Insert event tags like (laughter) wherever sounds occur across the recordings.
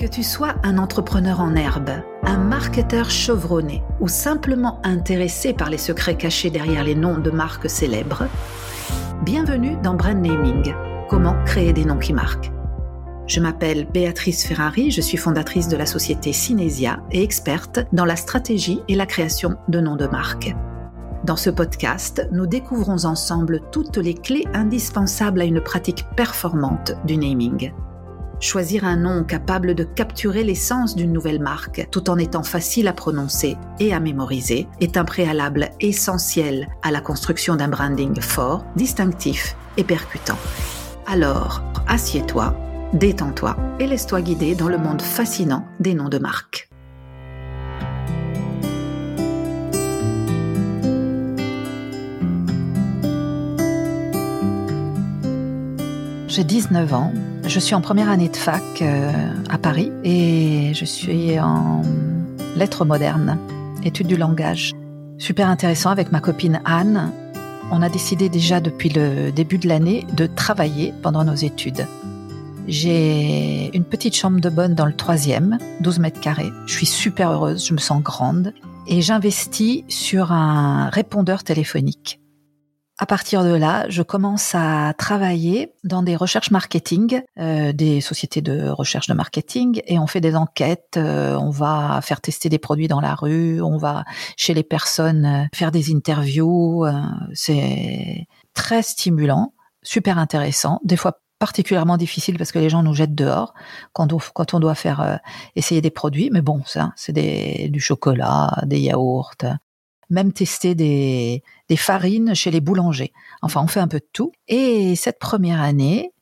Que tu sois un entrepreneur en herbe, un marketeur chevronné ou simplement intéressé par les secrets cachés derrière les noms de marques célèbres, bienvenue dans Brand Naming, comment créer des noms qui marquent. Je m'appelle Béatrice Ferrari, je suis fondatrice de la société Cinesia et experte dans la stratégie et la création de noms de marques. Dans ce podcast, nous découvrons ensemble toutes les clés indispensables à une pratique performante du naming. Choisir un nom capable de capturer l'essence d'une nouvelle marque tout en étant facile à prononcer et à mémoriser est un préalable essentiel à la construction d'un branding fort, distinctif et percutant. Alors, assieds-toi, détends-toi et laisse-toi guider dans le monde fascinant des noms de marques. J'ai 19 ans je suis en première année de fac euh, à Paris et je suis en lettres modernes, études du langage. Super intéressant avec ma copine Anne. On a décidé déjà depuis le début de l'année de travailler pendant nos études. J'ai une petite chambre de bonne dans le troisième, 12 mètres carrés. Je suis super heureuse, je me sens grande et j'investis sur un répondeur téléphonique à partir de là, je commence à travailler dans des recherches marketing, euh, des sociétés de recherche de marketing, et on fait des enquêtes. Euh, on va faire tester des produits dans la rue, on va chez les personnes euh, faire des interviews. c'est très stimulant, super intéressant, des fois particulièrement difficile parce que les gens nous jettent dehors quand on, quand on doit faire essayer des produits. Mais bon, ça, c'est du chocolat, des yaourts, même tester des, des farines chez les boulangers. Enfin, on fait un peu de tout. Et cette première année,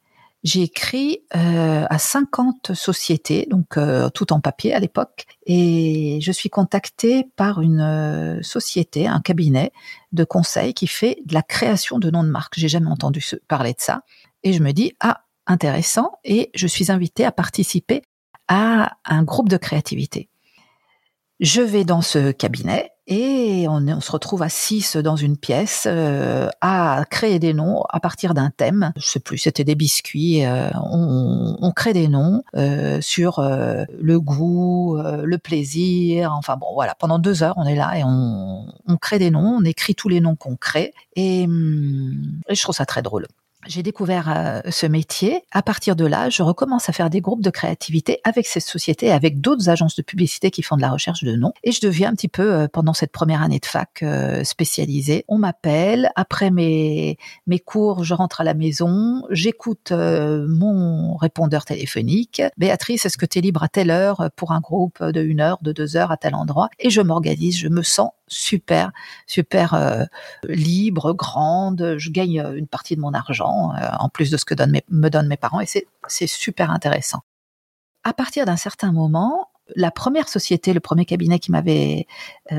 j'ai écrit euh, à 50 sociétés, donc euh, tout en papier à l'époque, et je suis contactée par une euh, société, un cabinet de conseil qui fait de la création de noms de marque. J'ai jamais entendu parler de ça, et je me dis ah intéressant, et je suis invitée à participer à un groupe de créativité. Je vais dans ce cabinet et on, se retrouve à six dans une pièce euh, à créer des noms à partir d'un thème. Je sais plus, c'était des biscuits. Euh, on, crée des noms euh, sur le goût, le plaisir. Enfin bon, voilà. Pendant deux heures, on est là et on, on crée des noms. On écrit tous les noms qu'on crée et, hum, et je trouve ça très drôle j'ai découvert euh, ce métier. À partir de là, je recommence à faire des groupes de créativité avec cette société, avec d'autres agences de publicité qui font de la recherche de noms. Et je deviens un petit peu, euh, pendant cette première année de fac, euh, spécialisée. On m'appelle. Après mes, mes cours, je rentre à la maison. J'écoute mon répondeur téléphonique. Béatrice, est-ce que tu es libre à telle heure pour un groupe de une heure, de deux heures à tel endroit? Et je m'organise. Je me sens super, super euh, libre, grande. Je gagne euh, une partie de mon argent euh, en plus de ce que me donnent mes parents et c'est super intéressant. À partir d'un certain moment, la première société, le premier cabinet qui m'avait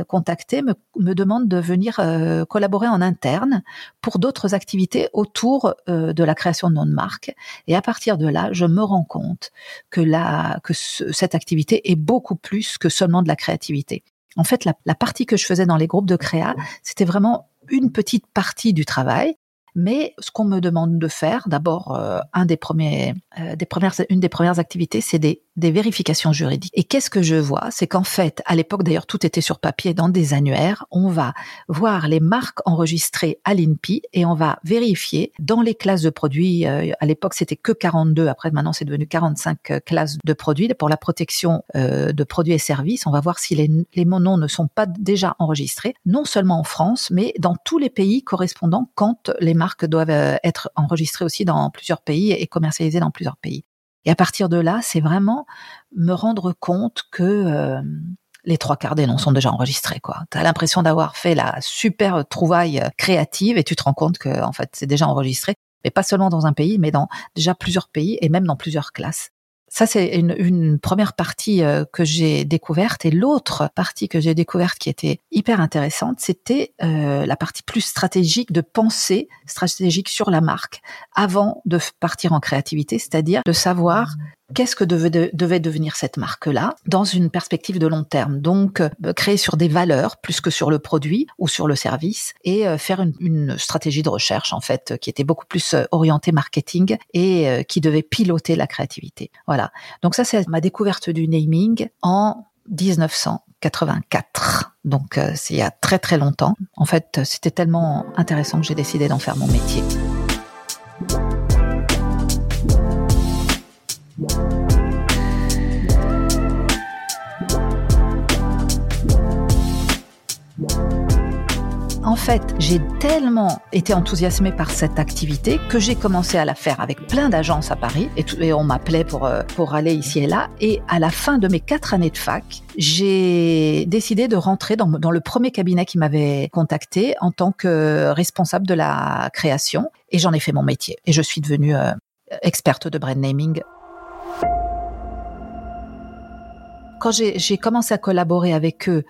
contacté me, demande de venir collaborer en interne pour d'autres activités autour de la création de noms de marque. Et à partir de là, je me rends compte que, que cette activité est beaucoup plus que seulement de la créativité. En fait, la, partie que je faisais dans les groupes de créa, c'était vraiment une petite partie du travail. Mais ce qu'on me demande de faire, d'abord, euh, euh, une des premières activités, c'est des des vérifications juridiques. Et qu'est-ce que je vois? C'est qu'en fait, à l'époque d'ailleurs, tout était sur papier dans des annuaires. On va voir les marques enregistrées à l'INPI et on va vérifier dans les classes de produits. Euh, à l'époque, c'était que 42. Après, maintenant, c'est devenu 45 euh, classes de produits pour la protection euh, de produits et services. On va voir si les, les noms ne sont pas déjà enregistrés, non seulement en France, mais dans tous les pays correspondants quand les marques doivent être enregistrées aussi dans plusieurs pays et commercialisées dans plusieurs pays. Et à partir de là, c'est vraiment me rendre compte que euh, les trois quarts des noms sont déjà enregistrés. quoi. Tu as l'impression d'avoir fait la super trouvaille créative et tu te rends compte que en fait c'est déjà enregistré, mais pas seulement dans un pays, mais dans déjà plusieurs pays et même dans plusieurs classes. Ça, c'est une, première partie euh, que j'ai découverte. Et l'autre partie que j'ai découverte qui était hyper intéressante, c'était euh, la partie plus stratégique de penser stratégique sur la marque avant de partir en créativité, c'est-à-dire de savoir qu'est-ce que devait, devenir cette marque-là dans une perspective de long terme? Donc, euh, créer sur des valeurs plus que sur le produit ou sur le service et euh, faire une, une, stratégie de recherche, en fait, qui était beaucoup plus euh, orientée marketing et qui devait piloter la créativité. Voilà. Donc ça, c'est ma découverte du naming en 1984. Donc, c'est il y a très très longtemps. En fait, c'était tellement intéressant que j'ai décidé d'en faire mon métier. Fait, j'ai tellement été enthousiasmée par cette activité que j'ai commencé à la faire avec plein d'agences à Paris et, on m'appelait pour, euh, pour aller ici et là. Et à la fin de mes quatre années de fac, j'ai décidé de rentrer dans, le premier cabinet qui m'avait contacté en tant que responsable de la création et j'en ai fait mon métier et je suis devenue euh, experte de brand naming quand j'ai commencé à collaborer avec eux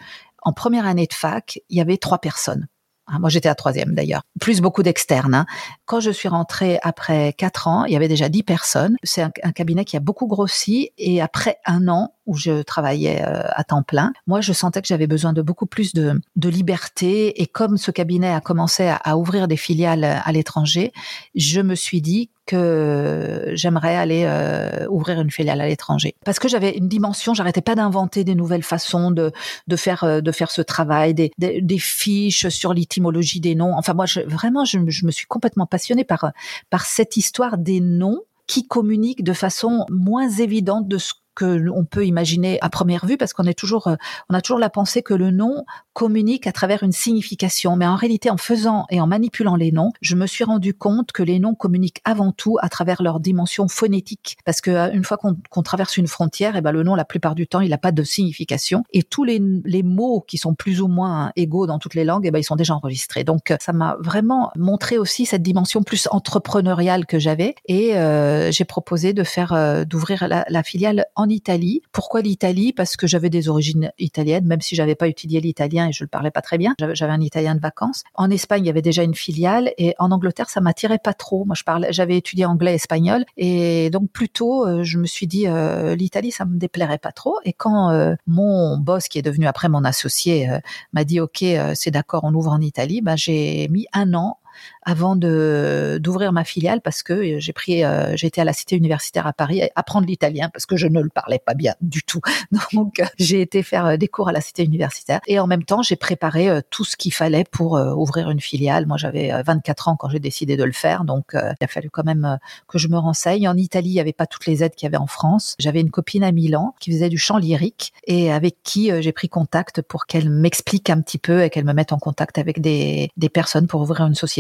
en première année de fac, il y avait trois personnes. Hein, moi, j'étais à troisième d'ailleurs, plus beaucoup d'externes. Hein. Quand je suis rentrée après quatre ans, il y avait déjà dix personnes. C'est un, cabinet qui a beaucoup grossi et après un an où je travaillais euh, à temps plein, moi, je sentais que j'avais besoin de beaucoup plus de, de, liberté. Et comme ce cabinet a commencé à, à ouvrir des filiales à l'étranger, je me suis dit que j'aimerais aller euh, ouvrir une filiale à l'étranger. Parce que j'avais une dimension j'arrêtais pas d'inventer des nouvelles façons de de faire euh, de faire ce travail des des, des fiches sur l'étymologie des noms. Enfin moi je, vraiment je, je me suis complètement passionnée par par cette histoire des noms qui communiquent de façon moins évidente de ce que on peut imaginer à première vue parce qu'on est toujours, euh, on a toujours la pensée que le nom communique à travers une signification. Mais en réalité, en faisant et en manipulant les noms, je me suis rendu compte que les noms communiquent avant tout à travers leur dimension phonétique. Parce que euh, une fois qu'on traverse une frontière, et eh ben le nom, la plupart du temps, il n'a pas de signification. Et tous les, mots qui sont plus ou moins égaux dans toutes les langues, et eh ben ils sont déjà enregistrés. Donc ça m'a vraiment montré aussi cette dimension plus entrepreneuriale que j'avais. Et euh, j'ai proposé de faire, d'ouvrir la filiale en Italie. Pourquoi l'Italie? Parce que j'avais des origines italiennes, même si j'avais pas étudié l'italien et je le parlais pas très bien. J'avais un italien de vacances. En Espagne, il y avait déjà une filiale et en Angleterre, ça m'attirait pas trop. Moi, je parlais, j'avais étudié anglais et espagnol et donc plutôt, euh, je me suis dit euh, l'Italie, ça me déplairait pas trop. Et quand euh, mon boss, qui est devenu après mon associé, m'a dit OK, c'est d'accord, on ouvre en Italie, bah, j'ai mis un an avant de d'ouvrir ma filiale parce que euh, j'ai pris euh, j'étais à la cité universitaire à Paris à apprendre l'italien parce que je ne le parlais pas bien du tout. (laughs) Donc euh, j'ai été faire des cours à la cité universitaire et en même temps, j'ai préparé tout ce qu'il fallait pour ouvrir une filiale. Moi, j'avais 24 ans quand j'ai décidé de le faire, donc il a fallu quand même que je me renseigne. En Italie, il n'y avait pas toutes les aides qu'il y avait en France. J'avais une copine à Milan qui faisait du chant lyrique et avec qui j'ai pris contact pour qu'elle m'explique un petit peu et qu'elle me mette en contact avec des, des personnes pour ouvrir une société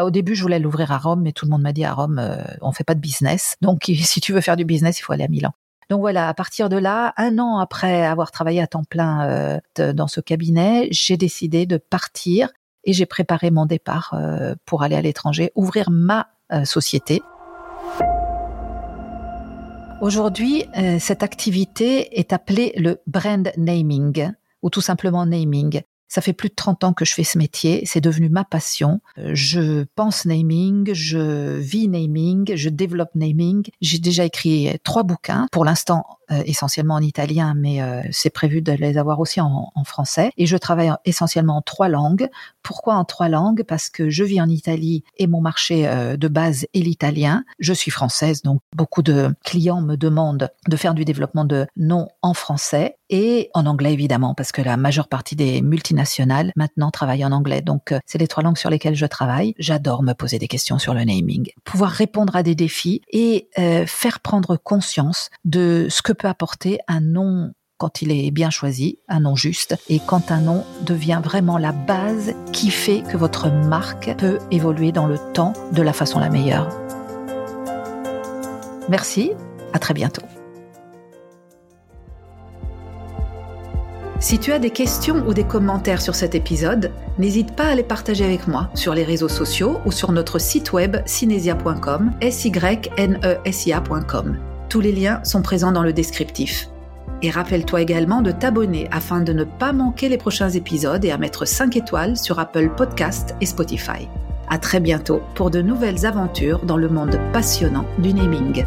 au début, je voulais l'ouvrir à Rome, mais tout le monde m'a dit à Rome, euh, on fait pas de business. Donc, (laughs) si tu veux faire du business, il faut aller à Milan. Donc voilà, à partir de là, un an après avoir travaillé à temps plein euh, dans ce cabinet, j'ai décidé de partir et j'ai préparé mon départ euh, pour aller à l'étranger, ouvrir ma société. Aujourd'hui, cette activité est appelée le brand naming ou tout simplement naming. Ça fait plus de 30 ans que je fais ce métier, c'est devenu ma passion. Euh, je pense naming, je vis naming, je développe naming. J'ai déjà écrit trois bouquins, pour l'instant euh, essentiellement en italien, mais euh, c'est prévu de les avoir aussi en, en, français. Et je travaille essentiellement en trois langues. Pourquoi en trois langues? Parce que je vis en Italie et mon marché de base est l'italien. Je suis française, donc beaucoup de clients me demandent de faire du développement de noms en français et en anglais évidemment, parce que la majeure partie des multinationales maintenant travaillent en anglais. Donc euh, c'est les trois langues sur lesquelles je travaille. J'adore me poser des questions sur le naming, pouvoir répondre à des défis et euh, faire prendre conscience de ce que peut apporter un nom quand il est bien choisi, un nom juste, et quand un nom devient vraiment la base qui fait que votre marque peut évoluer dans le temps de la façon la meilleure. Merci, à très bientôt. Si tu as des questions ou des commentaires sur cet épisode, n'hésite pas à les partager avec moi sur les réseaux sociaux ou sur notre site web cinesia.com, s y n e. Tous les liens sont présents dans le descriptif. Et rappelle-toi également de t'abonner afin de ne pas manquer les prochains épisodes et à mettre 5 étoiles sur Apple Podcast et Spotify. À très bientôt pour de nouvelles aventures dans le monde passionnant du naming.